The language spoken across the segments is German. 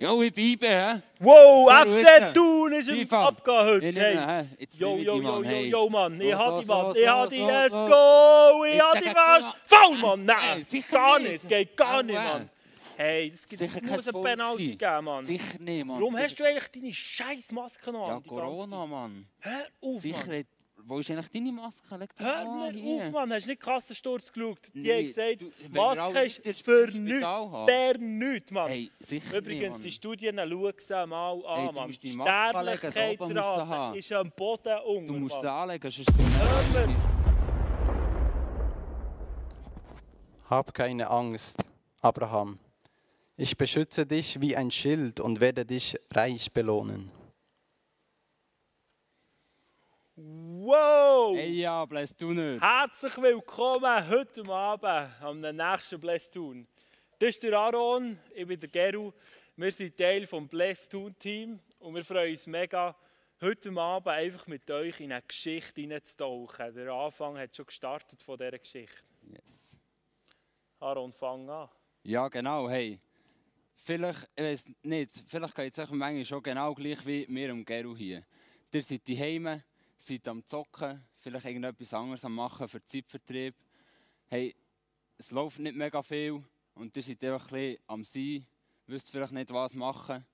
Ja, ich bleibe, hä? Wow, FC. Thun ist im. Abgehen heute. Hey. Jo, jo, jo, jo, jo, Mann. Ich los, die, Mann. Ich los, die. Let's go. Ich habe die mal. Foul, Mann. Nein, gar nicht. nicht. Geht gar nicht. Mann. Hey, das gibt, Sicher es muss ein Penalty geben, Mann. Sicher nicht, Mann. Warum hast du eigentlich deine scheiß Maske noch an? Ja, Corona, Mann. Hör auf, Sicher, Mann. Wo ist eigentlich deine Maske? Leg die Hör mal mir auf, Mann. Hast du nicht Kassensturz geschaut? Die Nee, haben gesagt, du, Maske ist für nichts. Für nichts, Mann. Hey, sicher Übrigens, nicht, die. Studien schauen sie mal Hey, an, du Mann. musst Die Sterblichkeitsrate haben. ist am Boden unten, Du musst sie anlegen, sonst Hör mir. Hab keine Angst, Abraham. Ich beschütze dich wie ein Schild und werde dich reich belohnen. Wow! Hey, ja, du nicht. Herzlich willkommen heute Abend am nächsten Bless Tun. Das ist der Aaron, ich bin der Geru. Wir sind Teil des Bless Tun Team und wir freuen uns mega, heute Abend einfach mit euch in eine Geschichte hineinzutauchen. Der Anfang hat schon gestartet von dieser Geschichte. Yes. Aaron, fang an. Ja, genau, hey. Vielleicht, ich weiß nicht, vielleicht geht es euch manchmal schon genau gleich wie mir und Geru hier. Ihr seid daheim, seid am Zocken, vielleicht irgendetwas anderes am Machen für Zeitvertrieb. Hey, es läuft nicht mega viel und ihr seid einfach ein bisschen am Sein, wisst vielleicht nicht, was machen.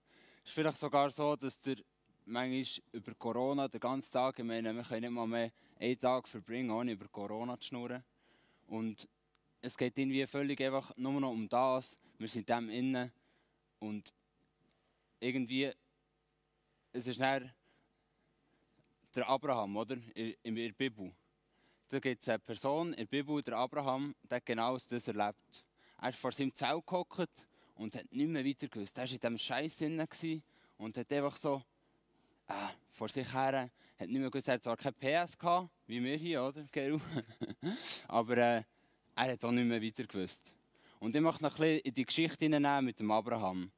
Es ist vielleicht sogar so, dass ihr manchmal über Corona den ganzen Tag, ich meine, wir können nicht mal mehr einen Tag verbringen, ohne über Corona zu schnurren. Und es geht irgendwie völlig einfach nur noch um das. Wir sind dem innen und irgendwie, es ist dann der Abraham, oder? In, der Bibel. Da gibt es eine Person in der Bibel, der Abraham, der genau das erlebt. Er ist vor seinem Zelt gehockt und hat nicht mehr weiter gewusst. Er war in diesem Scheiß drin und hat einfach so äh, vor sich her, hat nicht mehr gewusst, er hat zwar kein PS gehabt, wie wir hier, oder? Aber äh, er hat auch nicht mehr weiter gewusst. Und ich möchte noch ein bisschen in die Geschichte hineinnehmen mit dem Abraham.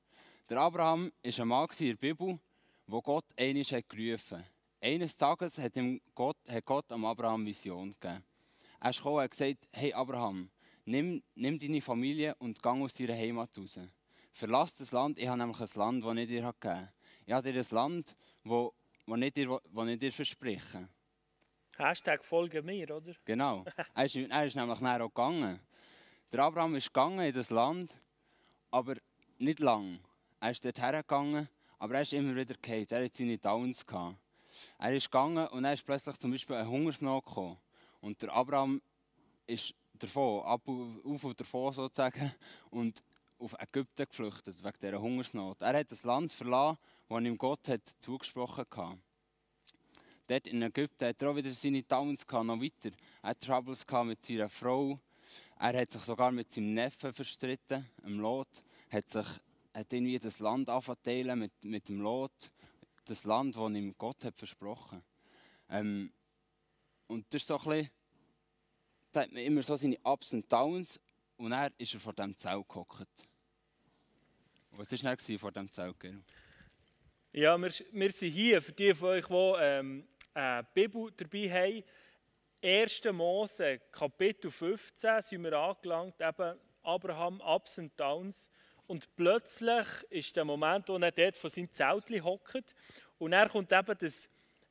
Der Abraham war ein Mann in der Bibel, wo Gott hat gerufen hat. Eines Tages hat, ihm Gott, hat Gott am Abraham Vision gegeben. Er ist gekommen und hat gesagt, hey Abraham, nimm, nimm deine Familie und gang aus deiner Heimat raus. Verlass das Land, ich habe nämlich ein Land, das ich dir gegeben habe. Ich habe dir ein Land, das das ich dir, das ich dir verspreche. Hashtag folge mir, oder? Genau. Er ist, er ist nämlich nachher auch gegangen. Der Abraham ist gegangen in das Land, aber nicht lang. Er ist dort hergegangen, aber er ist immer wieder gefallen. Er hat seine Downs gehabt. Er ist gegangen und dann ist plötzlich zum Beispiel eine Hungersnot gekommen. Und der Abraham ist davon, ab auf und davon sozusagen, und auf Ägypten geflüchtet, wegen dieser Hungersnot. Er hat das Land verlassen, das ihm Gott hat zugesprochen hatte. Dort in Ägypten hat er auch wieder seine Downs gehabt, noch weiter. Er hat Troubles mit seiner Frau. Er hat sich sogar mit seinem Neffen verstritten, dem Lot. Hat sich hat irgendwie das Land anverteilen mit, mit dem Lot. Das Land, das ihm Gott hat versprochen ähm, Und das ist so ein bisschen, da hat man immer so seine Ups und Downs. Und er ist er vor dem Zelt gehockt. Was war dann vor dem Zelt? Gero? Ja, wir, wir sind hier, für die von euch, die ähm, eine Bibel dabei haben. 1. Mose, Kapitel 15, sind wir angelangt, eben Abraham, Ups und Downs. Und plötzlich ist der Moment, wo er dort von seinem Zelt hockt. Und er kommt eben das,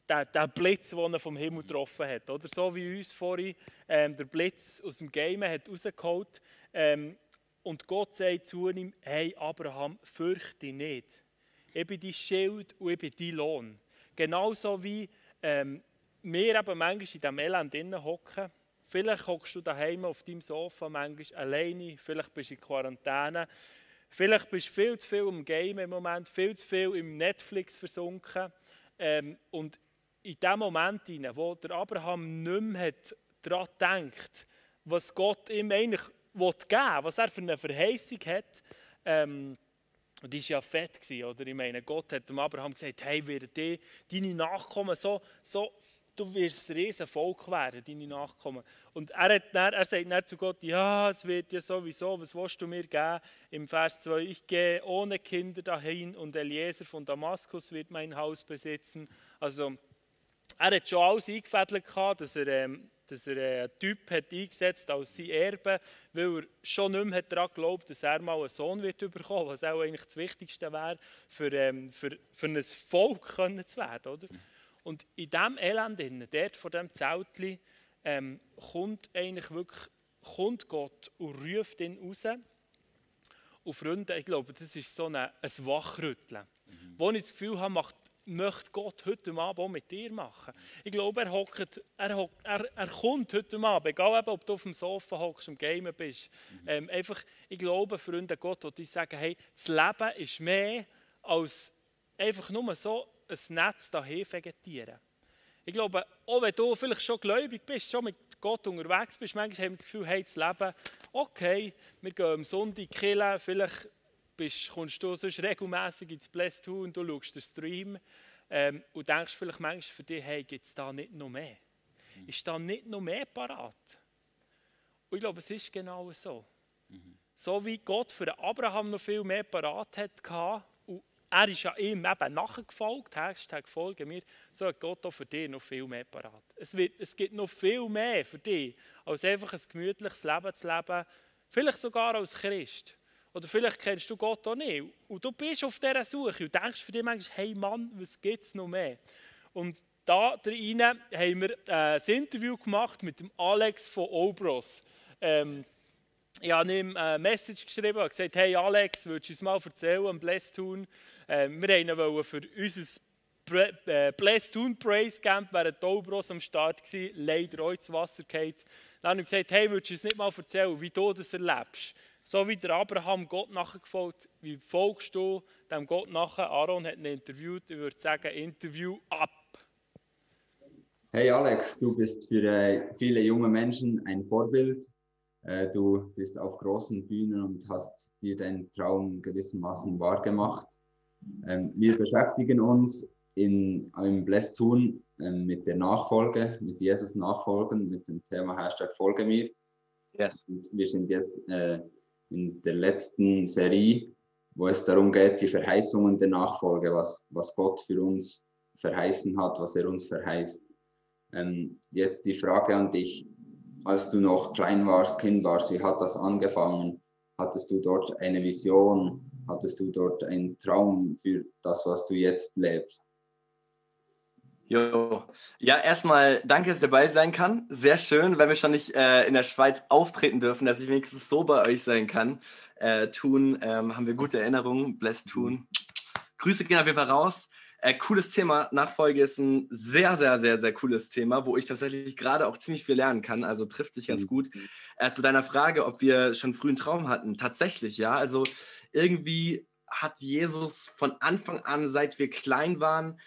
der, der Blitz, den er vom Himmel getroffen hat. Oder so wie uns vorhin ähm, der Blitz aus dem Game hat rausgeholt. Ähm, und Gott sagt zu ihm, hey Abraham, fürchte nicht. Ich bin dein Schild und ich bin dein Lohn. Genauso wie ähm, wir eben manchmal in diesem Elend hocken. Vielleicht hockst du daheim auf deinem Sofa, manchmal alleine, vielleicht bist du in Quarantäne. Vielleicht bist du viel zu viel im Game im Moment, viel zu viel im Netflix versunken. Ähm, und in dem Moment, hinein, wo der Abraham nicht mehr daran denkt, was Gott ihm eigentlich will geben will, was er für eine Verheißung hat, ähm, und die war ja fett, gewesen, oder? Ich meine, Gott hat dem Abraham gesagt, hey, werden die, deine Nachkommen so, so, du wirst ein riesen Volk werden, deine Nachkommen. Und er, hat dann, er sagt dann zu Gott, ja, es wird ja sowieso, was willst du mir geben? Im Vers 2, ich gehe ohne Kinder dahin und Eliezer von Damaskus wird mein Haus besitzen. Also, er hat schon alles eingefädelt, dass er ähm, dass er äh, einen Typ hat eingesetzt als sein Erbe, weil er schon nicht mehr daran glaubt, dass er mal einen Sohn wird bekommen, was auch eigentlich das Wichtigste wäre, für, ähm, für, für ein Volk können zu werden. Oder? Und in diesem Elend, dort vor diesem Zeltchen, ähm, kommt eigentlich wirklich kommt Gott und ruft ihn raus. Und Freunde, ich glaube, das ist so ein, ein Wachrütteln. Mhm. Wo ich das Gefühl habe, macht möchte Gott heute Abend auch mit dir machen. Ich glaube, er, hockt, er, hockt, er, er kommt heute Abend, egal ob du auf dem Sofa hockst und Gamen bist. Mhm. Ähm, einfach, ich glaube, Freunde Gott, die sagen, hey, das Leben ist mehr als einfach nur so ein Netz dahin vegetieren. Ich glaube, auch wenn du vielleicht schon gläubig bist, schon mit Gott unterwegs bist, manchmal haben wir das Gefühl, hey, das Leben, okay, wir gehen am Sonntag killen, vielleicht bist, kommst du sonst regelmäßig ins Bless 2 und du schaust den Stream ähm, und denkst vielleicht manchmal für dich, hey, gibt es da nicht noch mehr? Mhm. Ist da nicht noch mehr parat? Und ich glaube, es ist genau so. Mhm. So wie Gott für Abraham noch viel mehr parat hat, er ist ja ihm eben nachgefolgt, Hashtag folgen mir, so hat Gott auch für dich noch viel mehr parat. Es, es gibt noch viel mehr für dich, als einfach ein gemütliches Leben zu leben, vielleicht sogar als Christ. Oder vielleicht kennst du Gott auch nicht. Und du bist auf dieser Suche und denkst für dich manchmal, hey Mann, was gibt es noch mehr? Und da drinnen haben wir äh, ein Interview gemacht mit dem Alex von Obros. Ähm, ich habe ihm eine Message geschrieben und gesagt, hey Alex, würdest du uns mal erzählen am Bless tun? Ähm, wir wollten für unser äh, Bless Tune Praise Camp während Obros am Start gewesen, leider auch ins Wasser gefallen. Dann habe ich gesagt, hey, würdest du uns nicht mal erzählen, wie du das erlebst? So wie der Abraham Gott nachgefolgt, wie folgst du dem Gott nachher? Aaron hat ihn interviewt, ich würde sagen, Interview ab. Hey Alex, du bist für äh, viele junge Menschen ein Vorbild. Äh, du bist auf großen Bühnen und hast dir deinen Traum gewissermaßen wahrgemacht. Ähm, wir beschäftigen uns in einem Blessed Tun ähm, mit der Nachfolge, mit Jesus nachfolgen, mit dem Thema Hashtag Folge mir. Yes. Und wir sind jetzt äh, in der letzten Serie, wo es darum geht, die Verheißungen der Nachfolge, was, was Gott für uns verheißen hat, was er uns verheißt. Ähm, jetzt die Frage an dich, als du noch klein warst, Kind warst, wie hat das angefangen? Hattest du dort eine Vision? Hattest du dort einen Traum für das, was du jetzt lebst? Jo. Ja, erstmal danke, dass ich dabei sein kann. Sehr schön, wenn wir schon nicht äh, in der Schweiz auftreten dürfen, dass ich wenigstens so bei euch sein kann. Äh, tun, ähm, haben wir gute Erinnerungen. Bless tun. Grüße gehen auf jeden Fall raus. Äh, cooles Thema. Nachfolge ist ein sehr, sehr, sehr, sehr cooles Thema, wo ich tatsächlich gerade auch ziemlich viel lernen kann. Also trifft sich ganz mhm. gut. Äh, zu deiner Frage, ob wir schon früh einen Traum hatten. Tatsächlich, ja. Also irgendwie hat Jesus von Anfang an, seit wir klein waren,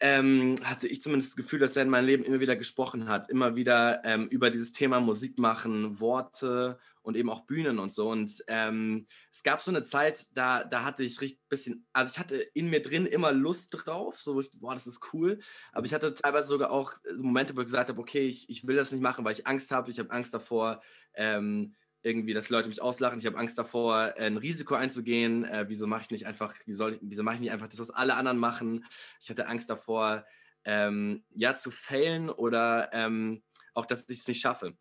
ähm, hatte ich zumindest das Gefühl, dass er in meinem Leben immer wieder gesprochen hat, immer wieder ähm, über dieses Thema Musik machen, Worte und eben auch Bühnen und so. Und ähm, es gab so eine Zeit, da, da hatte ich richtig bisschen, also ich hatte in mir drin immer Lust drauf, so, boah, das ist cool. Aber ich hatte teilweise sogar auch Momente, wo ich gesagt habe, okay, ich, ich will das nicht machen, weil ich Angst habe. Ich habe Angst davor, ähm, irgendwie, dass Leute mich auslachen. Ich habe Angst davor, ein Risiko einzugehen. Äh, wieso mache ich nicht einfach, wie soll ich, wieso mache ich nicht einfach das, was alle anderen machen? Ich hatte Angst davor, ähm, ja, zu failen oder ähm, auch, dass ich es nicht schaffe.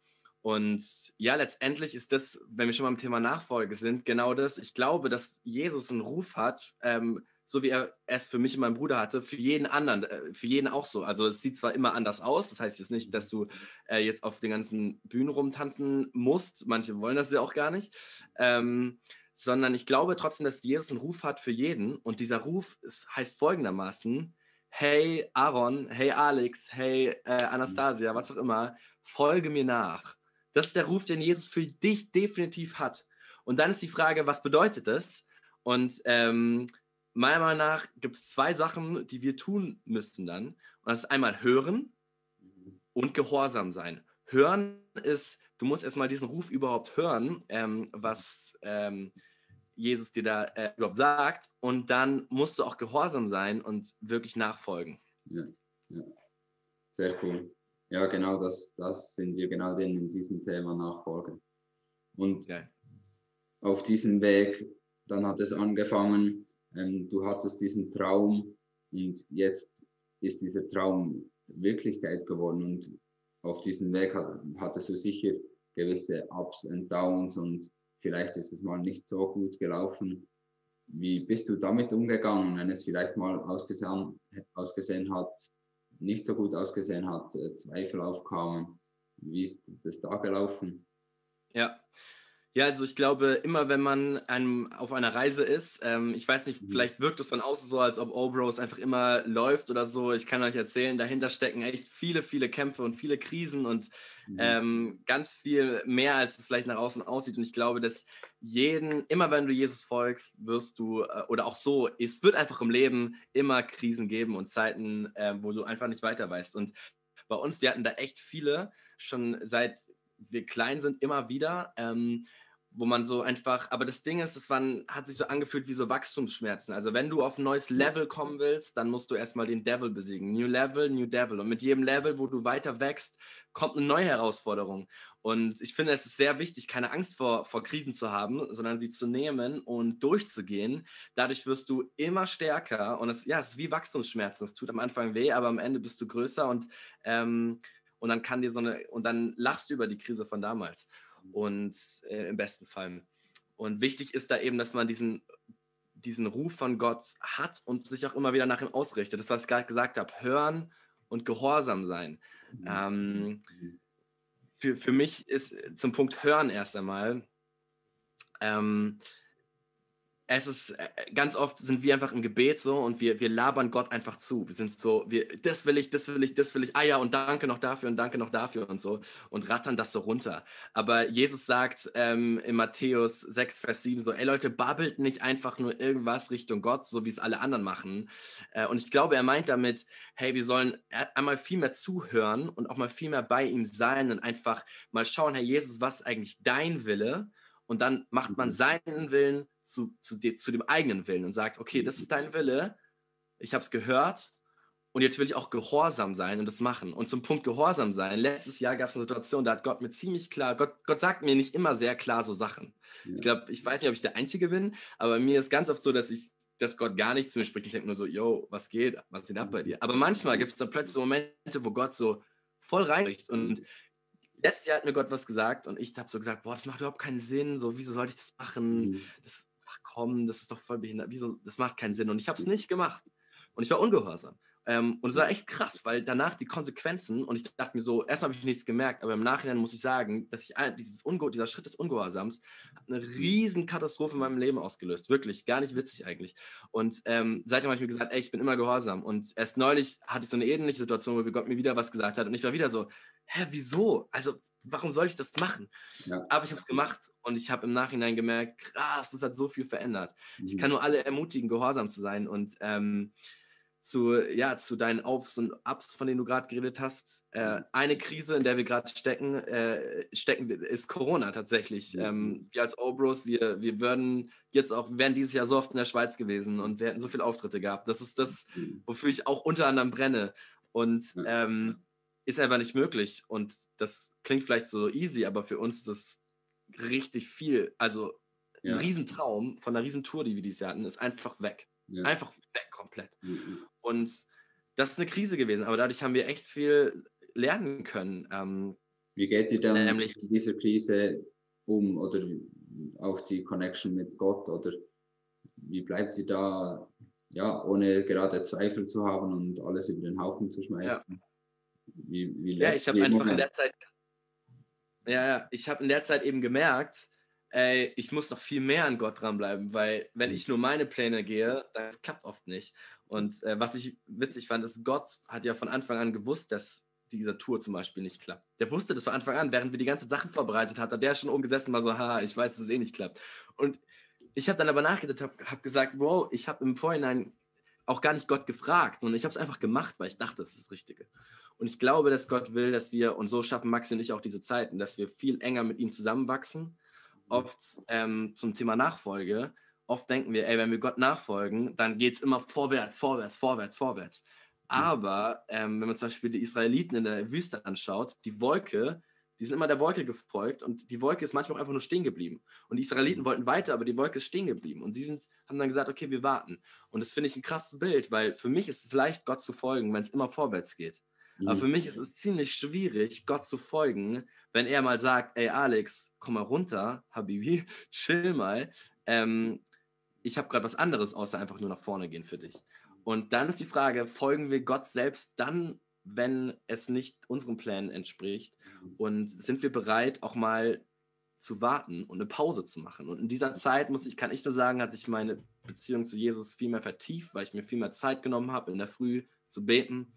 Und ja, letztendlich ist das, wenn wir schon beim Thema Nachfolge sind, genau das. Ich glaube, dass Jesus einen Ruf hat, ähm, so wie er es für mich und meinen Bruder hatte, für jeden anderen, äh, für jeden auch so. Also es sieht zwar immer anders aus, das heißt jetzt nicht, dass du äh, jetzt auf den ganzen Bühnen rumtanzen musst, manche wollen das ja auch gar nicht, ähm, sondern ich glaube trotzdem, dass Jesus einen Ruf hat für jeden und dieser Ruf ist, heißt folgendermaßen, hey Aaron, hey Alex, hey äh, Anastasia, was auch immer, folge mir nach. Das ist der Ruf, den Jesus für dich definitiv hat. Und dann ist die Frage, was bedeutet das? Und ähm, meiner Meinung nach gibt es zwei Sachen, die wir tun müssten dann. Und das ist einmal hören und gehorsam sein. Hören ist, du musst erstmal diesen Ruf überhaupt hören, ähm, was ähm, Jesus dir da äh, überhaupt sagt. Und dann musst du auch gehorsam sein und wirklich nachfolgen. Ja, ja. sehr cool. Ja, genau, das, das sind wir genau in diesem Thema Nachfolgen. Und ja. auf diesem Weg, dann hat es angefangen, ähm, du hattest diesen Traum und jetzt ist dieser Traum Wirklichkeit geworden. Und auf diesem Weg hat, hattest du sicher gewisse Ups und Downs und vielleicht ist es mal nicht so gut gelaufen. Wie bist du damit umgegangen, wenn es vielleicht mal ausgesehen, ausgesehen hat, nicht so gut ausgesehen hat, äh, Zweifel aufkamen? Wie ist das da gelaufen? Ja, ja, also ich glaube, immer wenn man einem, auf einer Reise ist, ähm, ich weiß nicht, mhm. vielleicht wirkt es von außen so, als ob Obros einfach immer läuft oder so. Ich kann euch erzählen, dahinter stecken echt viele, viele Kämpfe und viele Krisen und mhm. ähm, ganz viel mehr, als es vielleicht nach außen aussieht. Und ich glaube, dass jeden, immer wenn du Jesus folgst, wirst du, äh, oder auch so, es wird einfach im Leben immer Krisen geben und Zeiten, äh, wo du einfach nicht weiter weißt. Und bei uns, die hatten da echt viele, schon seit wir klein sind, immer wieder. Ähm, wo man so einfach, aber das Ding ist, es waren, hat sich so angefühlt wie so Wachstumsschmerzen. Also wenn du auf ein neues Level kommen willst, dann musst du erstmal den Devil besiegen. New Level, New Devil. Und mit jedem Level, wo du weiter wächst, kommt eine neue Herausforderung. Und ich finde, es ist sehr wichtig, keine Angst vor, vor Krisen zu haben, sondern sie zu nehmen und durchzugehen. Dadurch wirst du immer stärker. Und es, ja, es ist wie Wachstumsschmerzen. Es tut am Anfang weh, aber am Ende bist du größer und, ähm, und dann kann dir so eine, und dann lachst du über die Krise von damals und äh, im besten Fall. Und wichtig ist da eben, dass man diesen, diesen Ruf von Gott hat und sich auch immer wieder nach ihm ausrichtet. Das, was ich gerade gesagt habe, hören und gehorsam sein. Mhm. Ähm, für, für mich ist zum Punkt Hören erst einmal, ähm, es ist äh, ganz oft sind wir einfach im Gebet so und wir, wir labern Gott einfach zu. Wir sind so, wir, das will ich, das will ich, das will ich, ah ja, und danke noch dafür und danke noch dafür und so und rattern das so runter. Aber Jesus sagt ähm, in Matthäus 6, Vers 7 so, ey Leute, babbelt nicht einfach nur irgendwas Richtung Gott, so wie es alle anderen machen. Äh, und ich glaube, er meint damit, hey, wir sollen einmal viel mehr zuhören und auch mal viel mehr bei ihm sein und einfach mal schauen, Herr Jesus, was ist eigentlich dein Wille? Und dann macht man mhm. seinen Willen zu, zu, zu dem eigenen Willen und sagt, okay, das ist dein Wille, ich habe es gehört und jetzt will ich auch gehorsam sein und das machen. Und zum Punkt Gehorsam sein, letztes Jahr gab es eine Situation, da hat Gott mir ziemlich klar, Gott, Gott sagt mir nicht immer sehr klar so Sachen. Ja. Ich glaube, ich weiß nicht, ob ich der Einzige bin, aber mir ist ganz oft so, dass ich dass Gott gar nicht zu mir spricht. Ich denke nur so, yo, was geht? Was geht ab bei dir? Aber manchmal gibt es dann plötzlich so Momente, wo Gott so voll reinricht. Und letztes Jahr hat mir Gott was gesagt und ich habe so gesagt, boah, das macht überhaupt keinen Sinn. So, wieso sollte ich das machen? Mhm. Das komm, das ist doch voll behindert, wieso, das macht keinen Sinn. Und ich habe es nicht gemacht. Und ich war ungehorsam. Ähm, und es war echt krass, weil danach die Konsequenzen, und ich dachte mir so, erst habe ich nichts gemerkt, aber im Nachhinein muss ich sagen, dass ich dieses Unge dieser Schritt des Ungehorsams eine riesen Katastrophe in meinem Leben ausgelöst. Wirklich, gar nicht witzig eigentlich. Und ähm, seitdem habe ich mir gesagt, ey, ich bin immer gehorsam. Und erst neulich hatte ich so eine ähnliche Situation, wo Gott mir wieder was gesagt hat. Und ich war wieder so, hä, wieso? Also, warum soll ich das machen? Ja. Aber ich habe es gemacht und ich habe im Nachhinein gemerkt, krass, das hat so viel verändert. Mhm. Ich kann nur alle ermutigen, gehorsam zu sein und ähm, zu, ja, zu deinen Aufs und Ups, von denen du gerade geredet hast. Äh, mhm. eine Krise, in der wir gerade stecken, äh, stecken, ist Corona tatsächlich. Mhm. Ähm, wir als Obros, wir, wir würden jetzt auch, wären dieses Jahr so oft in der Schweiz gewesen und wir hätten so viele Auftritte gehabt. Das ist das, mhm. wofür ich auch unter anderem brenne. Und ähm, ist einfach nicht möglich. Und das klingt vielleicht so easy, aber für uns ist das richtig viel. Also ein ja. Riesentraum von einer Riesentour, die wir dieses Jahr hatten, ist einfach weg. Ja. Einfach weg komplett. Mhm. Und das ist eine Krise gewesen, aber dadurch haben wir echt viel lernen können. Ähm, Wie geht ihr dann nämlich, mit dieser Krise um oder auch die Connection mit Gott oder wie bleibt ihr da, ja, ohne gerade Zweifel zu haben und alles über den Haufen zu schmeißen? Ja. Wie, wie ja, ich habe einfach in der Zeit, ja, ja, ich habe in der Zeit eben gemerkt, ey, ich muss noch viel mehr an Gott dranbleiben, weil wenn ich nur meine Pläne gehe, das klappt oft nicht. Und äh, was ich witzig fand, ist, Gott hat ja von Anfang an gewusst, dass diese Tour zum Beispiel nicht klappt. Der wusste das von Anfang an, während wir die ganzen Sachen vorbereitet hatten, hat der schon umgesessen, war so, haha, ich weiß, dass es eh nicht klappt. Und ich habe dann aber nachgedacht, habe hab gesagt, wow, ich habe im Vorhinein auch gar nicht Gott gefragt, sondern ich habe es einfach gemacht, weil ich dachte, das ist das Richtige. Und ich glaube, dass Gott will, dass wir, und so schaffen Maxi und ich auch diese Zeiten, dass wir viel enger mit ihm zusammenwachsen. Oft ähm, zum Thema Nachfolge. Oft denken wir, ey, wenn wir Gott nachfolgen, dann geht es immer vorwärts, vorwärts, vorwärts, vorwärts. Aber ähm, wenn man zum Beispiel die Israeliten in der Wüste anschaut, die Wolke, die sind immer der Wolke gefolgt und die Wolke ist manchmal auch einfach nur stehen geblieben. Und die Israeliten mhm. wollten weiter, aber die Wolke ist stehen geblieben. Und sie sind, haben dann gesagt, okay, wir warten. Und das finde ich ein krasses Bild, weil für mich ist es leicht, Gott zu folgen, wenn es immer vorwärts geht. Mhm. Aber für mich ist es ziemlich schwierig, Gott zu folgen, wenn er mal sagt, ey Alex, komm mal runter, Habibi, chill mal. Ähm, ich habe gerade was anderes, außer einfach nur nach vorne gehen für dich. Und dann ist die Frage, folgen wir Gott selbst dann, wenn es nicht unseren Plänen entspricht? Mhm. Und sind wir bereit, auch mal zu warten und eine Pause zu machen? Und in dieser Zeit, muss ich, kann ich nur sagen, hat sich meine Beziehung zu Jesus viel mehr vertieft, weil ich mir viel mehr Zeit genommen habe, in der Früh zu beten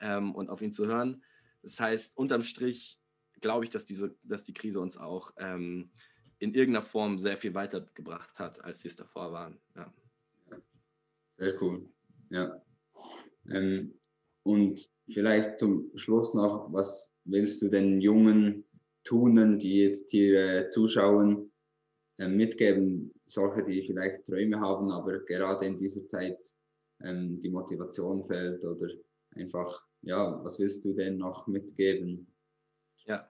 ähm, und auf ihn zu hören. Das heißt, unterm Strich glaube ich, dass, diese, dass die Krise uns auch ähm, in irgendeiner Form sehr viel weitergebracht hat, als sie es davor waren. Ja. Sehr cool. Ja. Ähm, und vielleicht zum Schluss noch, was willst du den jungen Tunen, die jetzt hier äh, zuschauen, äh, mitgeben? Solche, die vielleicht Träume haben, aber gerade in dieser Zeit ähm, die Motivation fällt oder einfach, ja, was willst du denn noch mitgeben? Ja,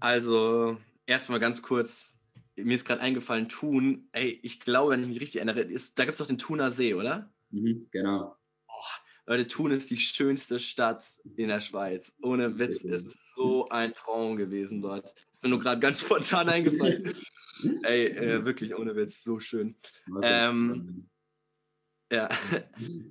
also erstmal ganz kurz, mir ist gerade eingefallen, Thun, ey, ich glaube, wenn ich mich richtig erinnere, ist, da gibt es doch den Thuner See, oder? Mhm, genau. Leute, Thun ist die schönste Stadt in der Schweiz. Ohne Witz, es ist so ein Traum gewesen dort. Ist mir nur gerade ganz spontan eingefallen. Ey, äh, wirklich ohne Witz, so schön. Ähm, ja,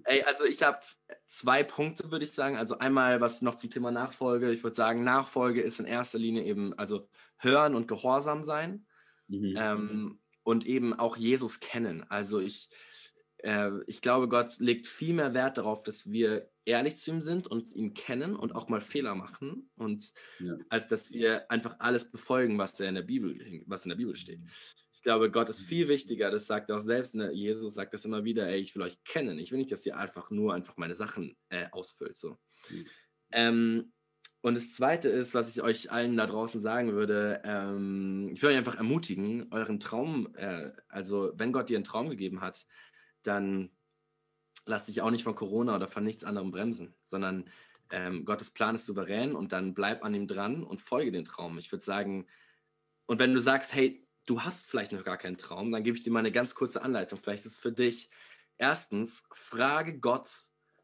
ey, also ich habe zwei Punkte, würde ich sagen. Also einmal was noch zum Thema Nachfolge. Ich würde sagen, Nachfolge ist in erster Linie eben, also hören und gehorsam sein mhm. ähm, und eben auch Jesus kennen. Also ich, äh, ich glaube, Gott legt viel mehr Wert darauf, dass wir ehrlich zu ihm sind und ihn kennen und auch mal Fehler machen und ja. als dass wir einfach alles befolgen, was in der Bibel, was in der Bibel steht. Ich glaube, Gott ist viel wichtiger. Das sagt auch selbst ne, Jesus sagt das immer wieder. Ey, ich will euch kennen. Ich will nicht, dass ihr einfach nur einfach meine Sachen äh, ausfüllt. So. Mhm. Ähm, und das Zweite ist, was ich euch allen da draußen sagen würde, ähm, ich würde euch einfach ermutigen, euren Traum, äh, also wenn Gott dir einen Traum gegeben hat, dann lass dich auch nicht von Corona oder von nichts anderem bremsen, sondern ähm, Gottes Plan ist souverän und dann bleib an ihm dran und folge den Traum. Ich würde sagen, und wenn du sagst, hey, du hast vielleicht noch gar keinen Traum, dann gebe ich dir mal eine ganz kurze Anleitung. Vielleicht ist es für dich. Erstens, frage Gott,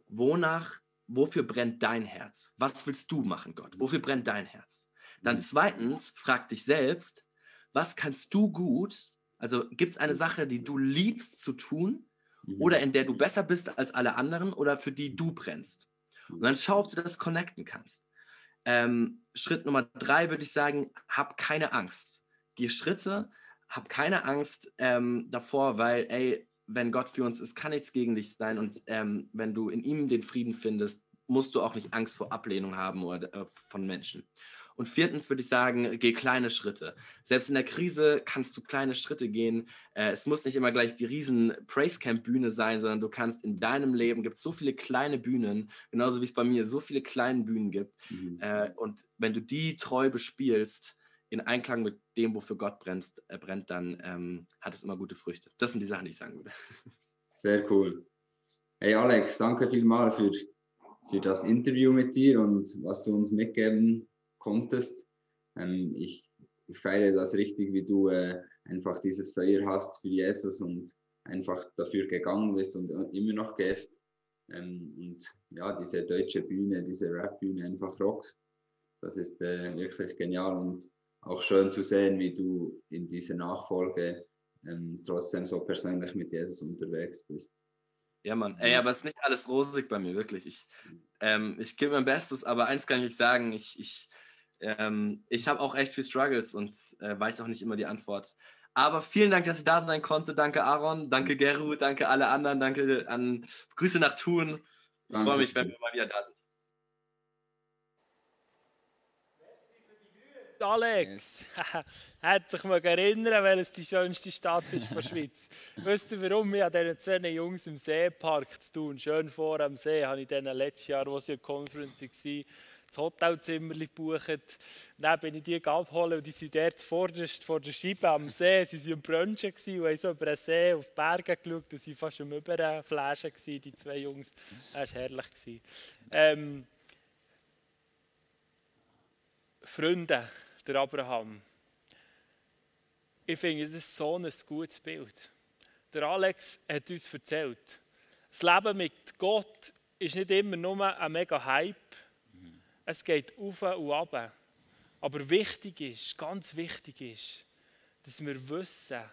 wonach, wofür brennt dein Herz? Was willst du machen, Gott? Wofür brennt dein Herz? Dann mhm. zweitens, frag dich selbst, was kannst du gut? Also gibt es eine Sache, die du liebst zu tun mhm. oder in der du besser bist als alle anderen oder für die du brennst. Und dann schau, ob du das connecten kannst. Ähm, Schritt Nummer drei würde ich sagen, hab keine Angst. Geh Schritte, hab keine Angst ähm, davor, weil, ey, wenn Gott für uns ist, kann nichts gegen dich sein. Und ähm, wenn du in ihm den Frieden findest, musst du auch nicht Angst vor Ablehnung haben oder äh, von Menschen. Und viertens würde ich sagen, geh kleine Schritte. Selbst in der Krise kannst du kleine Schritte gehen. Äh, es muss nicht immer gleich die riesen Praise Camp Bühne sein, sondern du kannst in deinem Leben, gibt so viele kleine Bühnen, genauso wie es bei mir so viele kleine Bühnen gibt. Mhm. Äh, und wenn du die treu bespielst, in Einklang mit dem, wofür Gott brennt, äh, brennt dann ähm, hat es immer gute Früchte. Das sind die Sachen, die ich sagen würde. Sehr cool. Hey Alex, danke vielmals für, für das Interview mit dir und was du uns mitgeben konntest. Ähm, ich, ich feiere das richtig, wie du äh, einfach dieses Feuer hast für Jesus und einfach dafür gegangen bist und immer noch gehst. Ähm, und ja, diese deutsche Bühne, diese Rap-Bühne einfach rockst. Das ist äh, wirklich genial und auch schön zu sehen, wie du in dieser Nachfolge ähm, trotzdem so persönlich mit Jesus unterwegs bist. Ja, Mann. Ey, aber es ist nicht alles rosig bei mir, wirklich. Ich, ähm, ich gebe mein Bestes, aber eins kann ich euch sagen, ich, ich, ähm, ich habe auch echt viel Struggles und äh, weiß auch nicht immer die Antwort. Aber vielen Dank, dass ich da sein konnte. Danke Aaron, danke Geru, danke alle anderen, danke an Grüße nach Thun. Ich freue mich, wenn wir mal wieder da sind. Alex, hat sich mal erinnern, welches die schönste Stadt ist der Schweiz. Wisst ihr, warum wir an diesen zwei Jungs im Seepark zu tun? Schön vor am See habe ich dann letztes Jahr, wo sie in der Conference waren, das Hotelzimmer gebucht. Dann bin ich die abholen und die sind dort vorderst vor der Scheibe am See. Sie waren im Brunchen und haben so über den See auf die Berge geschaut und sie waren fast am Überflaschen, die zwei Jungs. Das war herrlich. Ähm, Freunde, der Abraham. Ich finde, das ist so ein gutes Bild. Der Alex hat uns erzählt, das Leben mit Gott ist nicht immer nur ein mega Hype, Es geht auf und ab. Aber wichtig ist, ganz wichtig ist, dass wir wissen,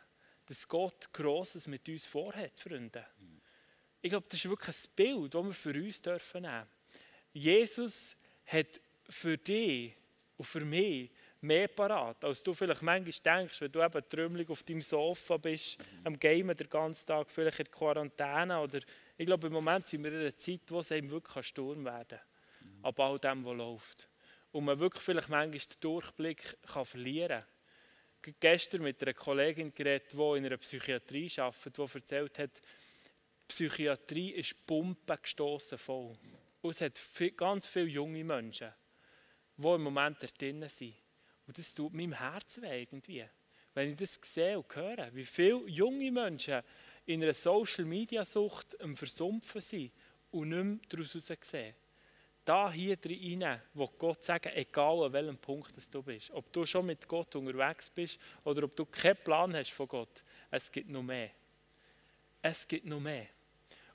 dass Gott Grosses mit uns vorhat, Freunde. Ich glaube, das ist wirklich ein Bild, das wir für uns dürfen nehmen Jesus hat für dich und für mich mehr parat, als du vielleicht manchmal denkst, wenn du eben trümmelig auf deinem Sofa bist, am Gamen den ganzen Tag, vielleicht in Quarantäne oder ich glaube, im Moment sind wir in einer Zeit, wo es einem wirklich ein Sturm werden kann, ab all dem, was läuft. Und man wirklich vielleicht manchmal den Durchblick kann verlieren kann. Gestern mit einer Kollegin geredet, die in einer Psychiatrie arbeitet, die erzählt hat, die Psychiatrie ist Pumpen gestoßen voll. Und es hat ganz viele junge Menschen, die im Moment da drinnen sind. Und das tut meinem Herzen weh irgendwie. Wenn ich das sehe und höre, wie viele junge Menschen in einer Social-Media-Sucht am Versumpfen sind und nicht mehr daraus sehen. Da hier drin, wo Gott sagt, egal an welchem Punkt du bist, ob du schon mit Gott unterwegs bist oder ob du keinen Plan hast von Gott, es gibt noch mehr. Es gibt noch mehr.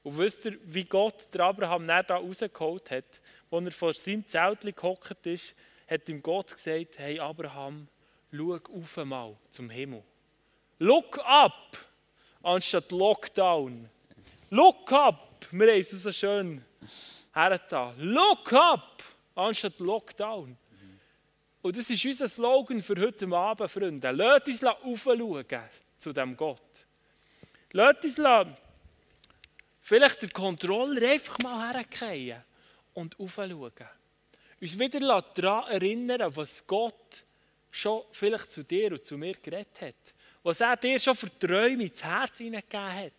Und wisst ihr, wie Gott der Abraham da rausgeholt hat, als er vor seinem Zelt gehockt ist, hat ihm Gott gesagt, hey Abraham, schau auf einmal zum Himmel. Look up, anstatt Lockdown. Look up, wir haben es so schön hergetan. Look up, anstatt Lockdown. Und das ist unser Slogan für heute Abend, Freunde. Lasst uns aufschauen zu diesem Gott. Lasst uns vielleicht den Controller einfach mal hergehen und aufschauen uns wieder daran erinnern, was Gott schon vielleicht zu dir und zu mir geredet hat. Was er dir schon für Träume ins Herz hineingegeben hat.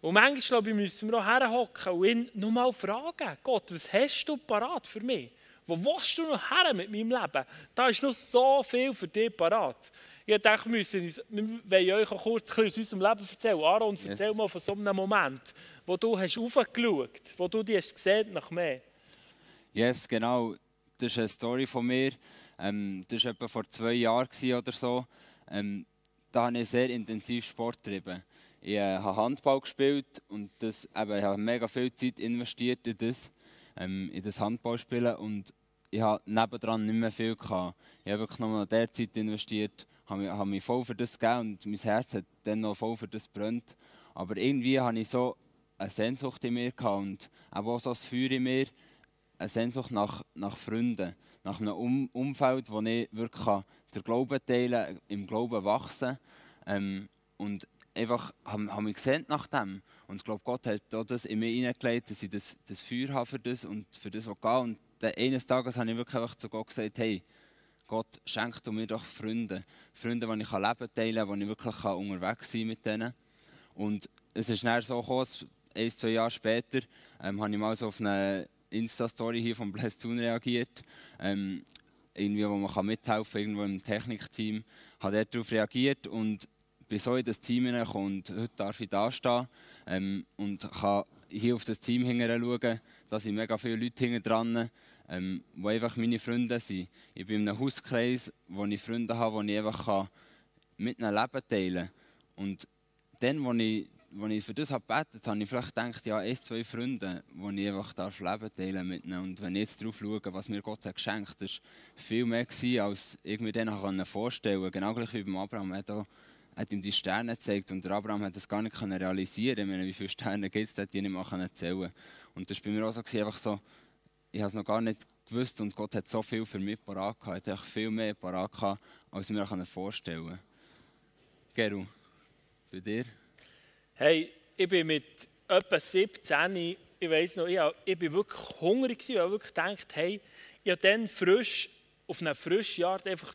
Und manchmal, glaube ich, müssen wir auch herhocken und ihn nur mal fragen, Gott, was hast du parat für mich? Wo willst du noch her mit meinem Leben? Da ist noch so viel für dich parat. Ich dachte, wir, müssen uns, wir wollen euch auch kurz aus unserem Leben erzählen. Aaron, erzähl yes. mal von so einem Moment, wo du hast raufgeschaut hast, wo du dich hast gesehen nach mehr. Yes, genau. Das ist eine Story von mir. Ähm, das war etwa vor zwei Jahren oder so. Ähm, da habe ich sehr intensiv Sport getrieben. Ich äh, habe Handball gespielt und das, eben, ich habe mega viel Zeit investiert in das, ähm, in das Handballspielen und ich habe nebendran nicht mehr viel gehabt. Ich habe wirklich nur noch der Zeit investiert, habe mich, habe mich voll für das gegeben und mein Herz hat dann noch voll für das brennt. Aber irgendwie hatte ich so eine Sehnsucht in mir gehabt und auch so das Feuer in mir, eine Sehnsucht nach, nach Freunden, nach einem um Umfeld, wo ich wirklich den Glauben teilen kann, im Glauben wachsen ähm, und einfach habe, habe mich gesehnt nach dem. Und ich glaube, Gott hat das in mir hineingelegt, dass ich das, das Feuer habe für das und für das, was geht. Und eines Tages habe ich wirklich einfach zu Gott gesagt, hey, Gott, schenk du mir doch Freunde. Freunde, die ich Leben teilen kann, wo ich wirklich unterwegs sein kann mit denen. Und es ist dann so gekommen, ein, zwei Jahre später, ähm, habe ich mal so auf eine Insta-Story hier von Blessed reagiert. Ähm, irgendwie, wo man mithelfen kann, irgendwo im Technikteam. Hat er darauf reagiert und bin so in das Team hineingekommen und heute darf ich da stehen ähm, und kann hier auf das Team schauen. Da sind mega viele Leute hinten dran, ähm, die einfach meine Freunde sind. Ich bin in einem Hauskreis, wo ich Freunde habe, die ich einfach mit einem Leben teilen kann. Und dann, als ich als ich für das habe gebetet habe, ich vielleicht gedacht, ja, ein, zwei Freunde, die ich einfach darf Leben teilen mit ihnen. Und wenn ich jetzt darauf schaue, was mir Gott hat geschenkt hat, war viel mehr, gewesen, als ich mir dann vorstellen konnte. Genau gleich wie beim Abraham. Er hat, ihm die Sterne gezeigt und der Abraham hat das gar nicht realisieren können. Wie viele Sterne gibt es, ich nicht mal erzählen Und das war bei mir auch so, gewesen, einfach so, ich habe es noch gar nicht gewusst und Gott hat so viel für mich parat gehabt. Er hat viel mehr parat gehabt, als ich mir vorstellen konnte. Geru, bei dir? Hey, ich bin mit etwa 17, ich weiß noch, ich, ich bin wirklich hungrig gewesen, weil ich wirklich gedacht, hey, ich habe dann frisch, auf einem frischen Jahr einfach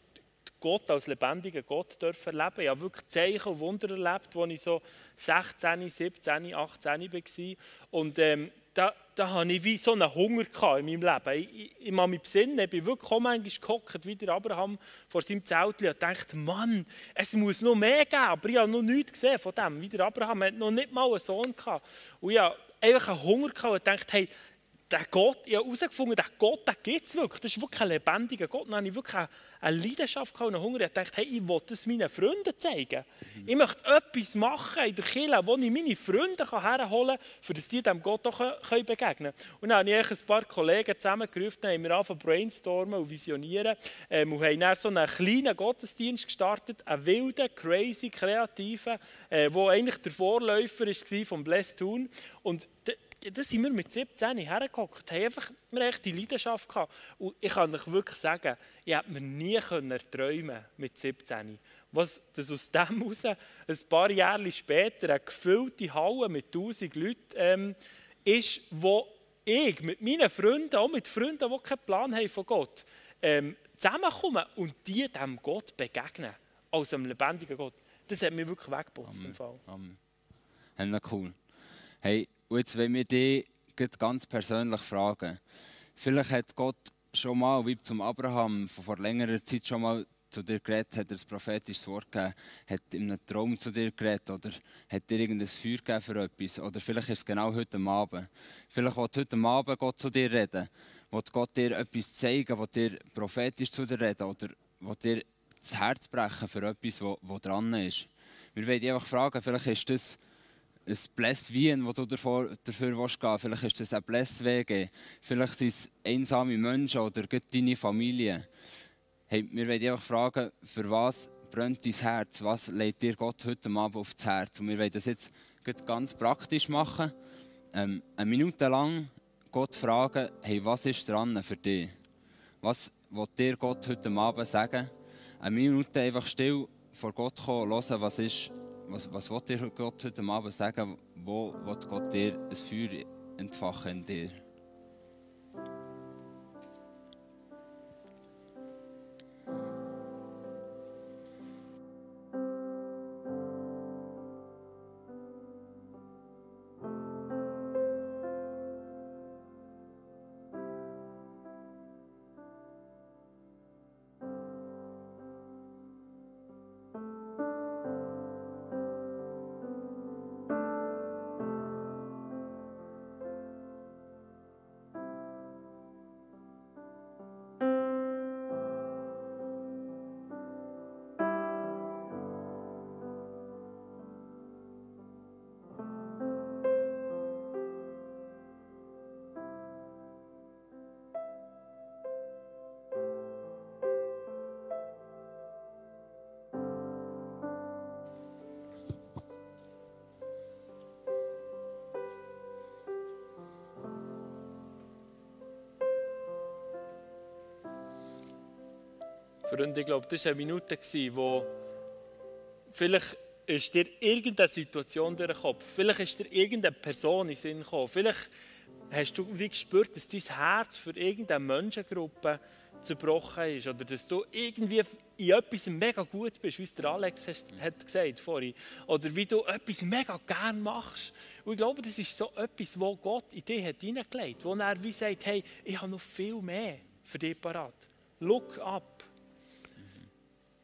Gott als lebendigen Gott dürfen erleben. Ich habe wirklich Zeichen und Wunder erlebt, als ich so 16, 17, 18 war. Und ähm, da, da hatte ich wie so einen Hunger in meinem Leben. Ich, ich, ich mich besinnen, ich bin wirklich auch manchmal gehockt, wie der Abraham vor seinem Zelt und dachte, Mann, es muss noch mehr geben, aber ich habe noch nichts gesehen von dem. Wie der Abraham hat noch nicht mal einen Sohn gehabt. Und ich hatte einfach einen Hunger und dachte, hey, der Gott, ich habe herausgefunden, der Gott, den gibt es wirklich. Das ist wirklich ein lebendiger Gott. Dann habe ich wirklich eine Leidenschaft gehabt, einen Hunger. Ich dachte, hey, ich will das meinen Freunden zeigen. Mhm. Ich möchte etwas machen in der Kirche, wo ich meine Freunde herholen kann, dass die dem Gott auch begegnen können. Und dann habe ich ein paar Kollegen zusammengerufen, dann haben wir angefangen brainstormen und visionieren ähm, und haben dann so einen kleinen Gottesdienst gestartet, einen wilden, crazy, kreativen, äh, wo eigentlich der Vorläufer war vom Blessed Tun. Und da sind wir mit 17 hergeguckt, haben einfach wir haben die Leidenschaft gehabt. Und ich kann euch wirklich sagen, ich hätte mir nie träumen mit 17 was das aus dem heraus ein paar Jahre später eine gefüllte Halle mit 1000 Leuten ähm, ist, wo ich mit meinen Freunden, auch mit Freunden, die keinen Plan haben von Gott, ähm, zusammenkomme und die dem Gott begegnen, als einem lebendigen Gott. Das hat mich wirklich weggeputzt im Fall. Amen. Amen. Cool. Hey, und jetzt wollen wir dich ganz persönlich fragen. Vielleicht hat Gott schon mal, wie zum Abraham, vor längerer Zeit schon mal zu dir geredet, hat er ein prophetisches Wort gegeben, hat in einem Traum zu dir geredet oder hat dir irgendein Feuer gegeben für etwas. Oder vielleicht ist es genau heute Abend. Vielleicht wird heute Abend Gott zu dir reden, wird Gott dir etwas zeigen, wird dir prophetisch zu dir reden oder wird dir das Herz brechen für etwas, was dran ist. Wir wollen dich einfach fragen, vielleicht ist das ein Bless Wien, wo du dafür, dafür willst gehen Vielleicht ist das ein Bless WG. Vielleicht sind es einsame Menschen oder deine Familie. Hey, wir wollen einfach fragen, für was brennt dein Herz? Was legt dir Gott heute Abend aufs Herz? Und wir wollen das jetzt ganz praktisch machen. Ähm, eine Minute lang Gott fragen, hey, was ist dran für dich? Was will dir Gott heute Abend sagen? Eine Minute einfach still vor Gott kommen, hören, was ist was, was will dir Gott heute Abend sagen? Wo will Gott dir ein Feuer entfachen in dir? Freunde, ich glaube, das war eine Minute, wo vielleicht ist dir irgendeine Situation durch den Kopf, vielleicht ist dir irgendeine Person in den Sinn gekommen, vielleicht hast du wie gespürt, dass dein Herz für irgendeine Menschengruppe zerbrochen ist oder dass du irgendwie in etwas mega gut bist, wie es der Alex hat gesagt vorhin, oder wie du etwas mega gern machst. Und ich glaube, das ist so etwas, wo Gott in dich hat hineingelegt, wo er wie sagt, hey, ich habe noch viel mehr für dich parat. Look up.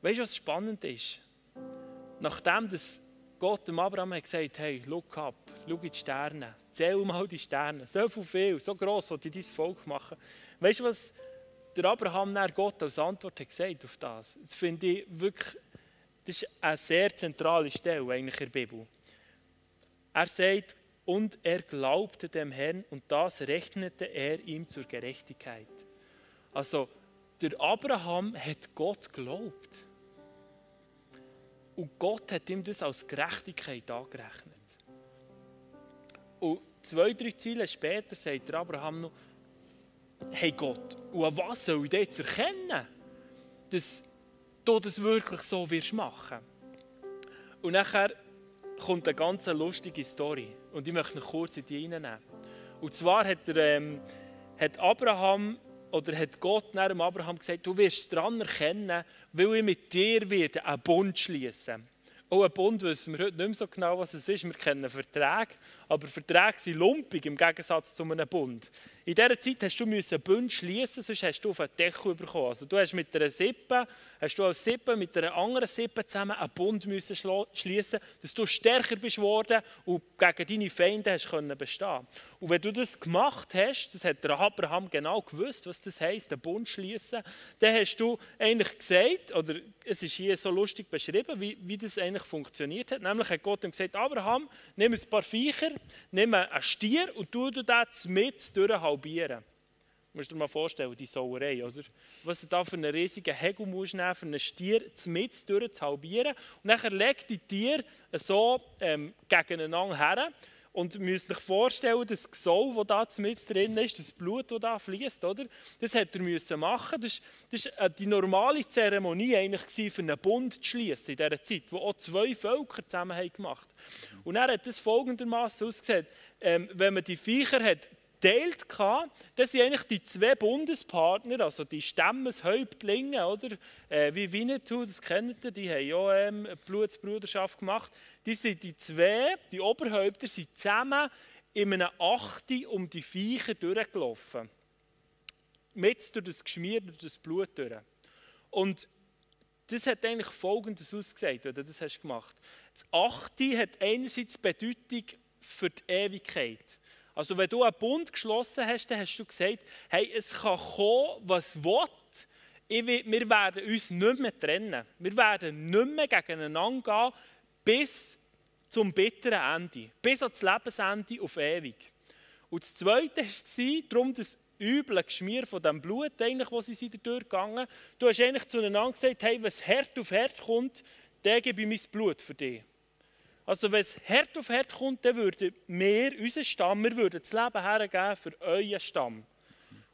Weißt du, was spannend ist? Nachdem das Gott dem Abraham hat gesagt hey, look up, schau in die Sterne, zähl mal die Sterne, so viel, so gross, was die dein Volk machen. Weißt du, was der Abraham nach Gott als Antwort hat gesagt auf das? Das finde ich wirklich, das ist eine sehr zentrale Stelle eigentlich in der Bibel. Er sagt, und er glaubte dem Herrn und das rechnete er ihm zur Gerechtigkeit. Also, der Abraham hat Gott geglaubt. Und Gott hat ihm das als Gerechtigkeit angerechnet. Und zwei, drei Ziele später sagt der Abraham noch, hey Gott, und an was soll ich jetzt erkennen, dass du das wirklich so wirst machen? Und nachher kommt eine ganz lustige Story. Und ich möchte noch kurz in die hineinnehmen. Und zwar hat, er, ähm, hat Abraham oder hat Gott nach Abraham gesagt, du wirst es erkennen, weil ich mit dir werde einen Bund schließen. Auch ein Bund wissen wir heute nicht mehr so genau, was es ist. Wir kennen Verträge, aber Verträge sind lumpig im Gegensatz zu einem Bund. In dieser Zeit hast du einen Bund schließen, sonst hast du auf einen Deckel bekommen. Also du hast mit einer Sippe, hast du als Sippe mit einer anderen Sippe zusammen einen Bund müssen schließen, dass du stärker bist worden und gegen deine Feinde hast können bestehen. Und wenn du das gemacht hast, das hat der Abraham genau gewusst, was das heisst, einen Bund schließen, dann hast du eigentlich gesagt, oder es ist hier so lustig beschrieben, wie, wie das eigentlich funktioniert hat. Nämlich hat Gott ihm gesagt, Abraham, nimm ein paar Viecher, nimm einen Stier und tu das mit halbieren. Du musst dir mal vorstellen, die Sauerei, oder? Was du da für einen riesigen Hegel musst nehmen, für einen Stier mit zu halbieren. Und dann legt die Tiere so ähm, gegeneinander her. Und ihr müsst euch vorstellen, das Gesoll, das da mit drin ist, das Blut, das da fließt, oder? Das hätte er müssen machen. Das war die normale Zeremonie eigentlich für einen Bund zu schließen in dieser Zeit, wo auch zwei Völker zusammen haben gemacht. Und er hat das folgendermaßen ausgesehen: ähm, Wenn man die Viecher hat geteilt hatte, das sind eigentlich die zwei Bundespartner, also die Stammeshäuptlinge, oder? Äh, wie Winnetou, das kennt ihr, die haben ja ähm, Blutsbruderschaft gemacht. Die sind die zwei, die Oberhäupter, sind zusammen in einem Achte um die Viecher durchgelaufen. Mit durch das Geschmier, durch das Blut durch. Und das hat eigentlich folgendes ausgesagt, oder das hast du gemacht. Das Achte hat einerseits Bedeutung für die Ewigkeit. Also wenn du einen Bund geschlossen hast, dann hast du gesagt, hey, es kann kommen, was will. Will, wir werden uns nicht mehr trennen. Wir werden nicht mehr gegeneinander gehen, bis zum bitteren Ende. Bis ans Lebensende auf ewig. Und das Zweite war darum das üble Geschmier von dem Blut, wo sie durchgegangen Du hast eigentlich zueinander gesagt, hey, es Herd auf Herd kommt, dann gebe ich mein Blut für dich. Also wenn es Herd auf Herd kommt, dann würden wir, unser Stamm, wir würden das Leben hergeben für euren Stamm.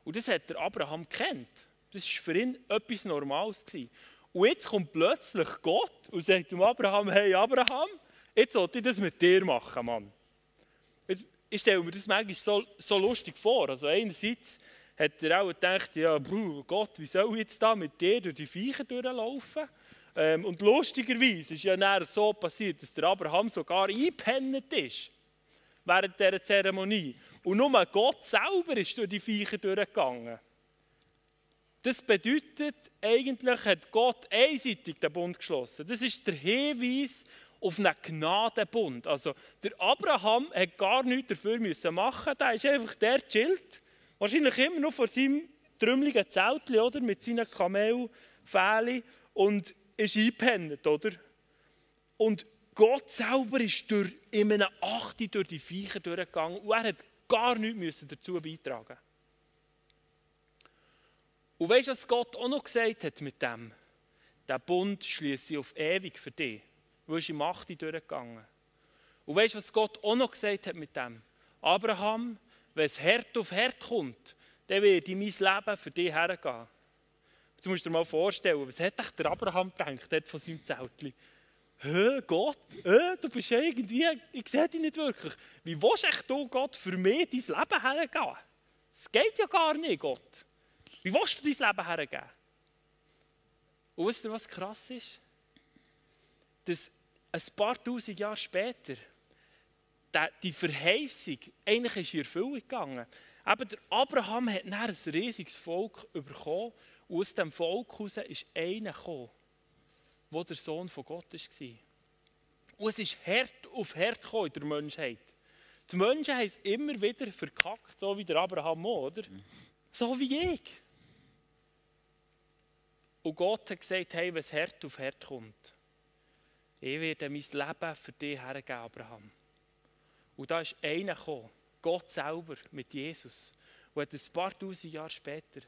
Und das hat der Abraham kennt. Das war für ihn etwas Normales. Gewesen. Und jetzt kommt plötzlich Gott und sagt dem Abraham, hey Abraham, jetzt sollte ich das mit dir machen, Mann. Jetzt, ich stelle mir das manchmal so, so lustig vor. Also einerseits hat er auch gedacht, ja, Gott, wie soll ich jetzt da mit dir durch die Viecher durchlaufen? Ähm, und lustigerweise ist ja dann so passiert, dass der Abraham sogar eingepennt ist während dieser Zeremonie. Und nur Gott selber ist durch die Viecher durchgegangen. Das bedeutet, eigentlich hat Gott einseitig den Bund geschlossen. Das ist der Hinweis auf einen Gnadenbund. Also der Abraham hat gar nichts dafür müssen machen. Der ist einfach der chillt. Wahrscheinlich immer noch vor seinem trümmeligen Zelt oder mit seinen Kamelfählen und ist eingepennt, oder? Und Gott selber ist durch, in einem Achte durch die Viecher durchgegangen und er hat gar nichts dazu beitragen Und weißt du, was Gott auch noch gesagt hat mit dem? Der Bund schließe ich auf ewig für dich. Du bist im Achte durchgegangen. Und weißt du, was Gott auch noch gesagt hat mit dem? Abraham, wenn es Herd auf Herd kommt, dann werde ich mein Leben für dich hergehen. Jetzt musst du dir mal vorstellen, was hat der Abraham gedacht von seinem Zeltchen? Hä, Gott, hä, du bist irgendwie, ich sehe dich nicht wirklich. Wie willst du Gott für mich dein Leben hergeben? Das geht ja gar nicht, Gott. Wie willst du dein Leben hergeben? Und wisst ihr, was krass ist? Dass ein paar tausend Jahre später die Verheißung eigentlich ist in Erfüllung gegangen. Aber der Abraham hat dann ein riesiges Volk bekommen und aus dem Volk heraus ist einer gekommen, der der Sohn von Gott war. Und es ist hart auf gekommen in der Menschheit. Die Menschen haben es immer wieder verkackt, so wie der Abraham auch, oder? So wie ich. Und Gott hat gesagt, hey, wenn es hart auf hart kommt, ich werde mein Leben für dich hergeben, Abraham. Und da ist einer gekommen, Gott selber mit Jesus, und hat ein paar tausend Jahre später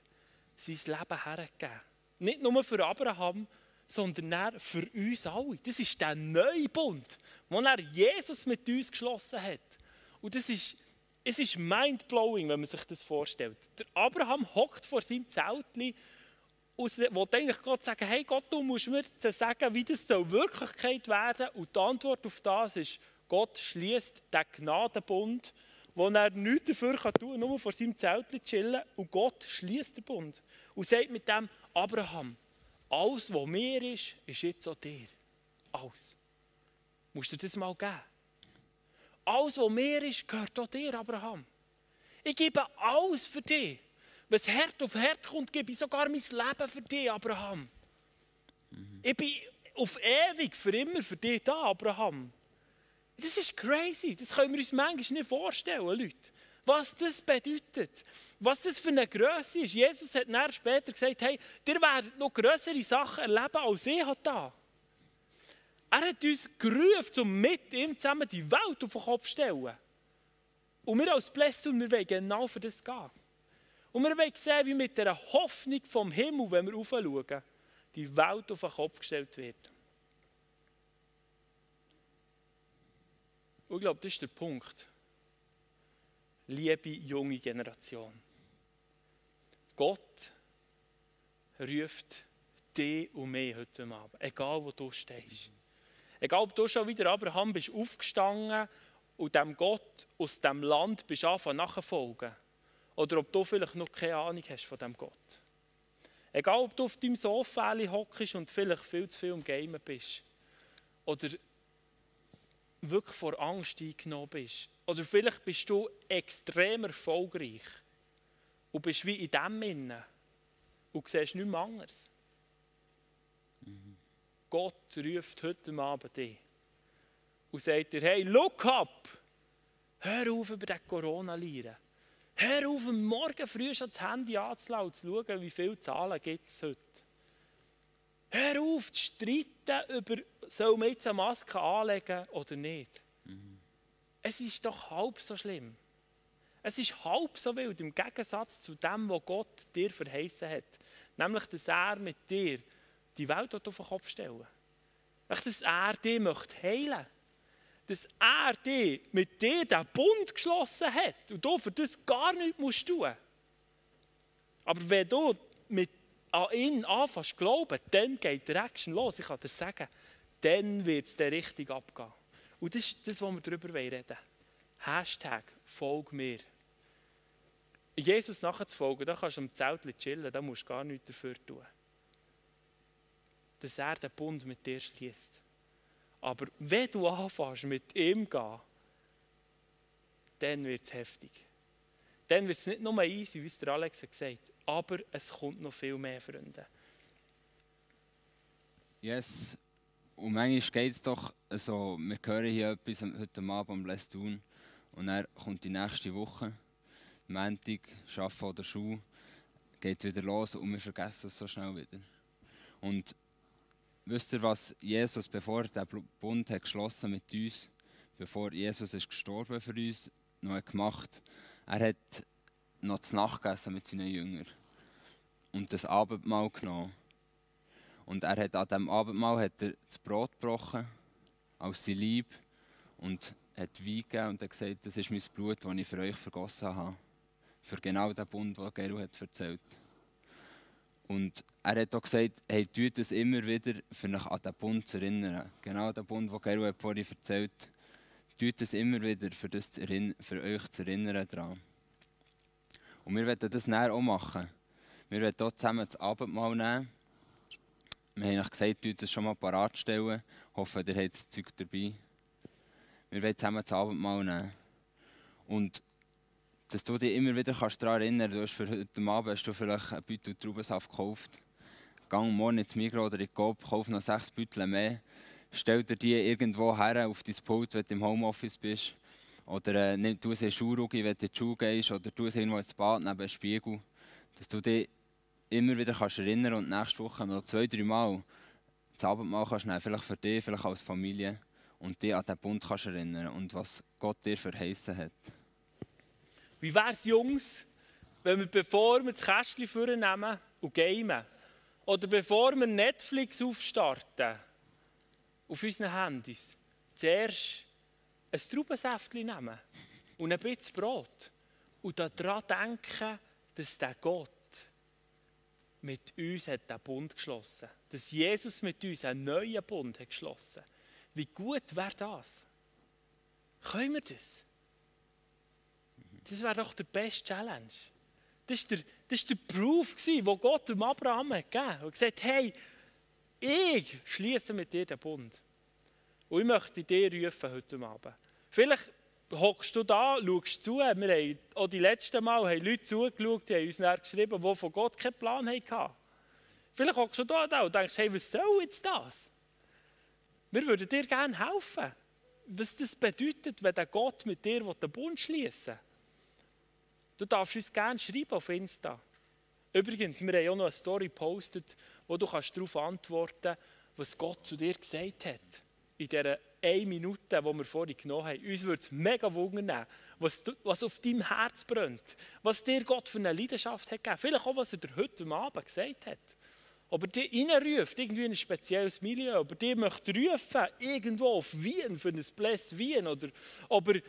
sein Leben hergegeben. Nicht nur für Abraham, sondern für uns alle. Das ist der neue Bund, den er Jesus mit uns geschlossen hat. Und das ist, es ist mindblowing, wenn man sich das vorstellt. Der Abraham hockt vor seinem Zeltchen und will eigentlich Gott sagen, hey Gott, du musst mir sagen, wie das soll Wirklichkeit werden. Und die Antwort auf das ist, Gott schließt den Gnadenbund wo er nichts dafür kann tun kann, nur vor seinem Zelt chillen. Und Gott schließt den Bund und sagt mit dem Abraham, alles, was mir ist, ist jetzt auch dir. Alles. Musst du das mal geben. Alles, was mir ist, gehört auch dir, Abraham. Ich gebe alles für dich. Wenn es Herd auf Herd kommt, gebe ich sogar mein Leben für dich, Abraham. Mhm. Ich bin auf ewig, für immer für dich da, Abraham. Das ist crazy. Das können wir uns manchmal nicht vorstellen, Leute. Was das bedeutet. Was das für eine Größe ist. Jesus hat dann später gesagt, hey, ihr werdet noch größere Sachen erleben, als ich da. Er hat uns gerufen, um mit ihm zusammen die Welt auf den Kopf zu stellen. Und wir als Blästun, wir wollen genau für das gehen. Und wir wollen sehen, wie mit der Hoffnung vom Himmel, wenn wir aufschauen, die Welt auf den Kopf gestellt wird. Und ich glaube, das ist der Punkt. Liebe junge Generation. Gott ruft dich und mich heute Abend, egal wo du stehst. Egal, ob du schon wieder Abraham bist aufgestanden und dem Gott aus dem Land bist anfangen nachfolgen. Oder ob du vielleicht noch keine Ahnung hast von dem Gott. Egal, ob du auf deinem Sofa hockst und vielleicht viel zu viel im Game bist. Oder wirklich vor Angst eingenommen bist. Oder vielleicht bist du extrem erfolgreich und bist wie in dem Innen und siehst nichts anderes. Mhm. Gott ruft heute Abend dich und sagt dir, hey, look up! Hör auf über den corona -Lieren. Hör auf, Morgen früh schon das Handy anzulassen und zu schauen, wie viele Zahlen gibt es heute. Hör auf zu streiten über, soll man jetzt eine Maske anlegen oder nicht. Mhm. Es ist doch halb so schlimm. Es ist halb so wild im Gegensatz zu dem, was Gott dir verheißen hat. Nämlich, dass er mit dir die Welt auf den Kopf stellen Dass er dich möchte heilen Dass er dich mit dir den Bund geschlossen hat und du für das gar nichts musst tun Aber wenn du mit an ihn anfängst zu glauben, dann geht die Action los. Ich kann dir sagen, dann wird es dir richtig abgehen. Und das ist das, was wir darüber reden wollen. Hashtag Folg mir. Jesus nachzufolgen, da kannst du am Zelt chillen, da musst du gar nichts dafür tun. Dass er den Bund mit dir schließt. Aber wenn du anfängst, mit ihm zu gehen, dann wird es heftig. Dann wird es nicht nur easy, wie es der Alex gesagt hat, aber es kommt noch viel mehr, Freunde. Yes, und manchmal geht es doch so, wir hören hier etwas heute Abend am Bless tun und dann kommt die nächste Woche, Montag, Arbeiten oder Schule, geht wieder los und wir vergessen es so schnell wieder. Und wisst ihr, was Jesus, bevor der Bund hat geschlossen mit uns, bevor Jesus ist gestorben für uns, noch gemacht? Er hat noch zu Nacht gegessen mit seinen Jüngern und das Abendmahl genommen. Und er hat an diesem Abendmahl hat er das Brot gebrochen, aus sein Lieb, und hat Wein gegeben und hat gesagt, das ist mein Blut, das ich für euch vergossen habe. Für genau den Bund, den Geru hat erzählt. Und er hat auch gesagt, hey, tut das immer wieder, für euch an den Bund zu erinnern. Genau den Bund, den Geru hat vorhin erzählt. Tut das immer wieder, für, das zu für euch zu erinnern daran. Und wir werden das näher auch machen. Wir werden hier zusammen das Abendmahl nehmen. Wir haben euch gesagt, ihr das schon mal parat stellen. Ich hoffe, ihr habt das Zeug dabei. Wir werden zusammen das Abendmahl nehmen. Und dass du dich immer wieder kannst daran erinnern kannst, du hast für heute Abend hast du vielleicht ein Beutel Traubensaft gekauft. Gang morgen ins Migros oder in die Coop, kauf noch sechs Beutel mehr. Stell dir die irgendwo her auf dein Pult, wenn du im Homeoffice bist. Oder äh, du sie in Schuhrugi, wenn du in die Schule gehst. Oder du sie irgendwo ins Bad neben einem Spiegel. Dass du dich immer wieder kannst erinnern und nächste Woche noch zwei, drei Mal das Abendmahl kannst nehmen, vielleicht für dich, vielleicht als Familie und dich an den Bund kannst erinnern und was Gott dir verheißen hat. Wie wäre es, Jungs, wenn wir, bevor wir das Kästchen vornehmen und gamen, oder bevor wir Netflix aufstarten, auf unseren Handys, zuerst ein Traubensäftchen nehmen und ein bisschen Brot und daran denken, dass der Gott mit uns hat den Bund geschlossen. Dass Jesus mit uns einen neuen Bund hat geschlossen. Wie gut wäre das? Können wir das? Das wäre doch der beste Challenge. Das war der, das der Proof, den Gott dem Abraham hat gegeben hat. Er gesagt, hey, ich schließe mit dir den Bund. Und ich möchte dir rufen heute Abend. Vielleicht hockst du da, schaust zu. Wir haben auch die letzten Mal haben Leute zugeschaut, die haben uns dann geschrieben, die von Gott keinen Plan hatten. Vielleicht hockst du da, und denkst, hey, was soll jetzt das? Wir würden dir gerne helfen. Was das bedeutet, wenn der Gott mit dir den Bund schließen will. Du darfst uns gerne schreiben auf Insta. Übrigens, wir haben auch noch eine Story gepostet, wo du darauf antworten kannst, was Gott zu dir gesagt hat. In dieser eine Minute, die wir vorhin genommen haben. Uns würde es mega wundern, was, was auf deinem Herz brennt. Was dir Gott für eine Leidenschaft hat gegeben. Vielleicht auch, was er dir heute Abend gesagt hat. Ob er dich reinruft, irgendwie in ein spezielles Milieu. Ob er dich möchte rufen, irgendwo auf Wien, für ein Bless Wien. Oder ob er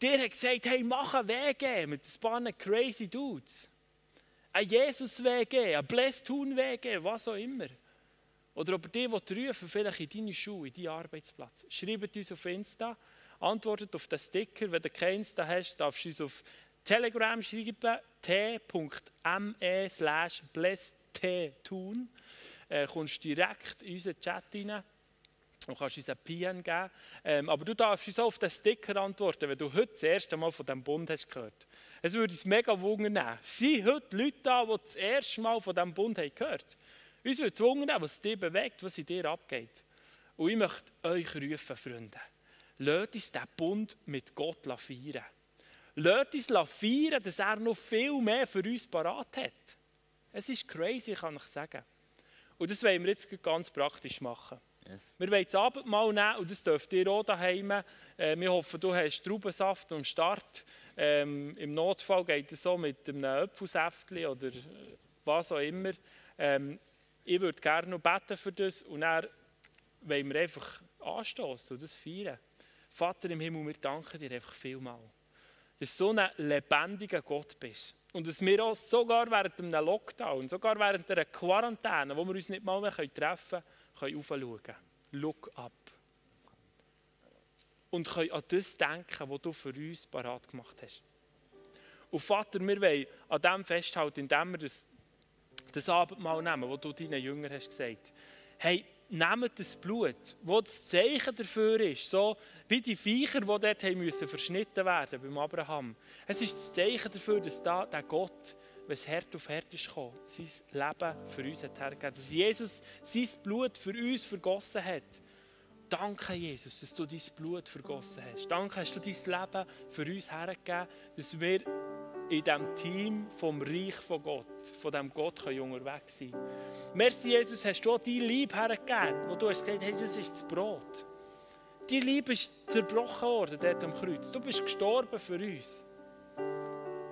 dir hat gesagt, hey, mach einen Weg mit ein paar crazy Dudes. Ein Jesus-Weg ein Bless-Tun-Weg was auch immer. Oder ob ihr die rufen vielleicht in deine Schule, in deinen Arbeitsplatz. Schreibt uns auf Insta, antwortet auf den Sticker. Wenn du keinen Insta hast, darfst du uns auf Telegram schreiben, t.me slash tun. Äh, kommst direkt in unseren Chat rein und kannst uns ein PN geben. Ähm, aber du darfst uns auch auf den Sticker antworten, wenn du heute das erste Mal von diesem Bund hast gehört. Es würde uns mega wundern. Sind heute Leute da, die das erste Mal von diesem Bund haben gehört haben? Uns wird gezwungen, was dich bewegt, was in dir abgeht. Und ich möchte euch rufen, Freunde. Lasst uns diesen Bund mit Gott feiern. Lasst uns feiern, dass er noch viel mehr für uns parat hat. Es ist crazy, kann ich sagen. Und das wollen wir jetzt ganz praktisch machen. Yes. Wir wollen das Abendmahl nehmen und das dürft ihr auch daheim. Äh, wir hoffen, du hast Traubensaft am Start. Ähm, Im Notfall geht es so mit einem Apfelsäftchen oder was auch immer. Ähm, ich würde gerne noch beten für das und dann wollen wir einfach anstoßen und das feiern. Vater im Himmel, wir danken dir einfach vielmal, dass du so ein lebendiger Gott bist. Und dass wir uns sogar während einem Lockdown, sogar während einer Quarantäne, wo wir uns nicht mal mehr treffen können, aufschauen können. Look up. Und können an das denken, was du für uns parat gemacht hast. Und Vater, wir wollen an dem festhalten, indem wir das das Abendmahl nehmen, wo du deinen Jüngern hast gesagt, hey, nehmt das Blut, wo das Zeichen dafür ist, so wie die Viecher, die dort haben müssen verschnitten werden beim Abraham. Es ist das Zeichen dafür, dass da der Gott, wenn es Herd auf Herd ist gekommen, sein Leben für uns hat hergegeben, dass Jesus sein Blut für uns vergossen hat. Danke, Jesus, dass du dein Blut vergossen hast. Danke, hast du dein Leben für uns hergegeben, dass wir in diesem Team vom Reich von Gott, von diesem Gott können unterwegs sein Merci, Jesus, hast du auch dein Lieb hergegeben, wo du hast gesagt hast, das ist das Brot. Dein Liebe ist zerbrochen worden dort am Kreuz. Du bist gestorben für uns.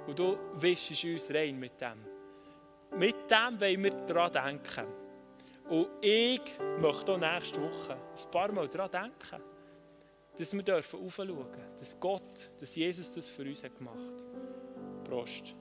Und du wischst uns rein mit dem. Mit dem wollen wir daran denken. Und ich möchte auch nächste Woche ein paar Mal daran denken, dass wir dürfen aufschauen, dass Gott, dass Jesus das für uns gemacht hat. prość.